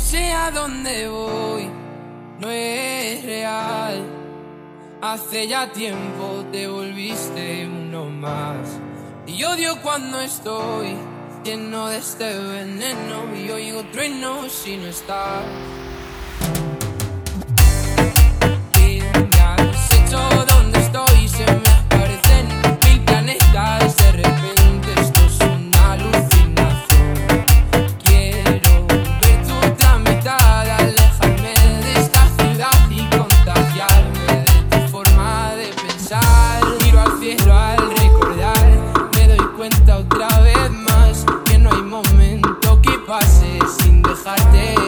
sé a dónde voy, no es real. Hace ya tiempo te volviste uno más. Y odio cuando estoy lleno de este veneno y oigo trueno si no estás. מחדש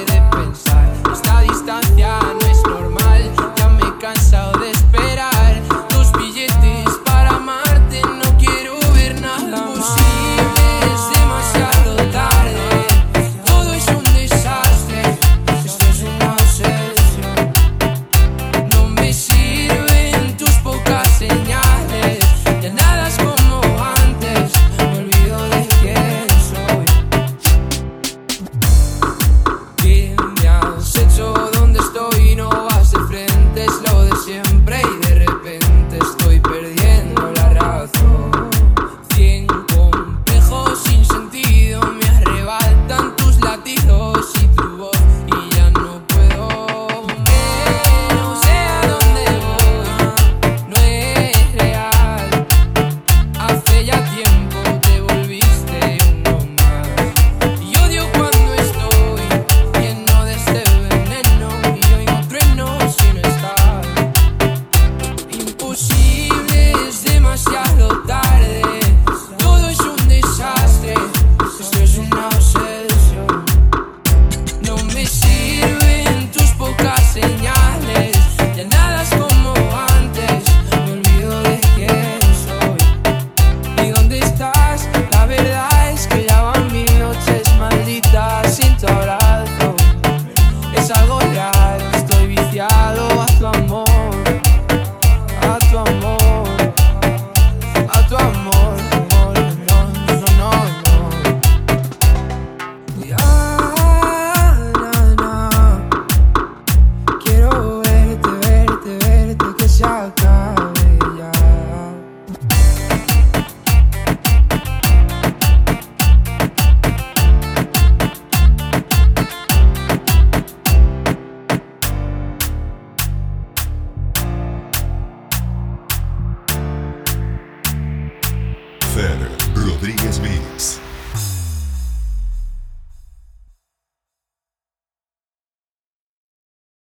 siempre y de Fer Rodrigues Mix.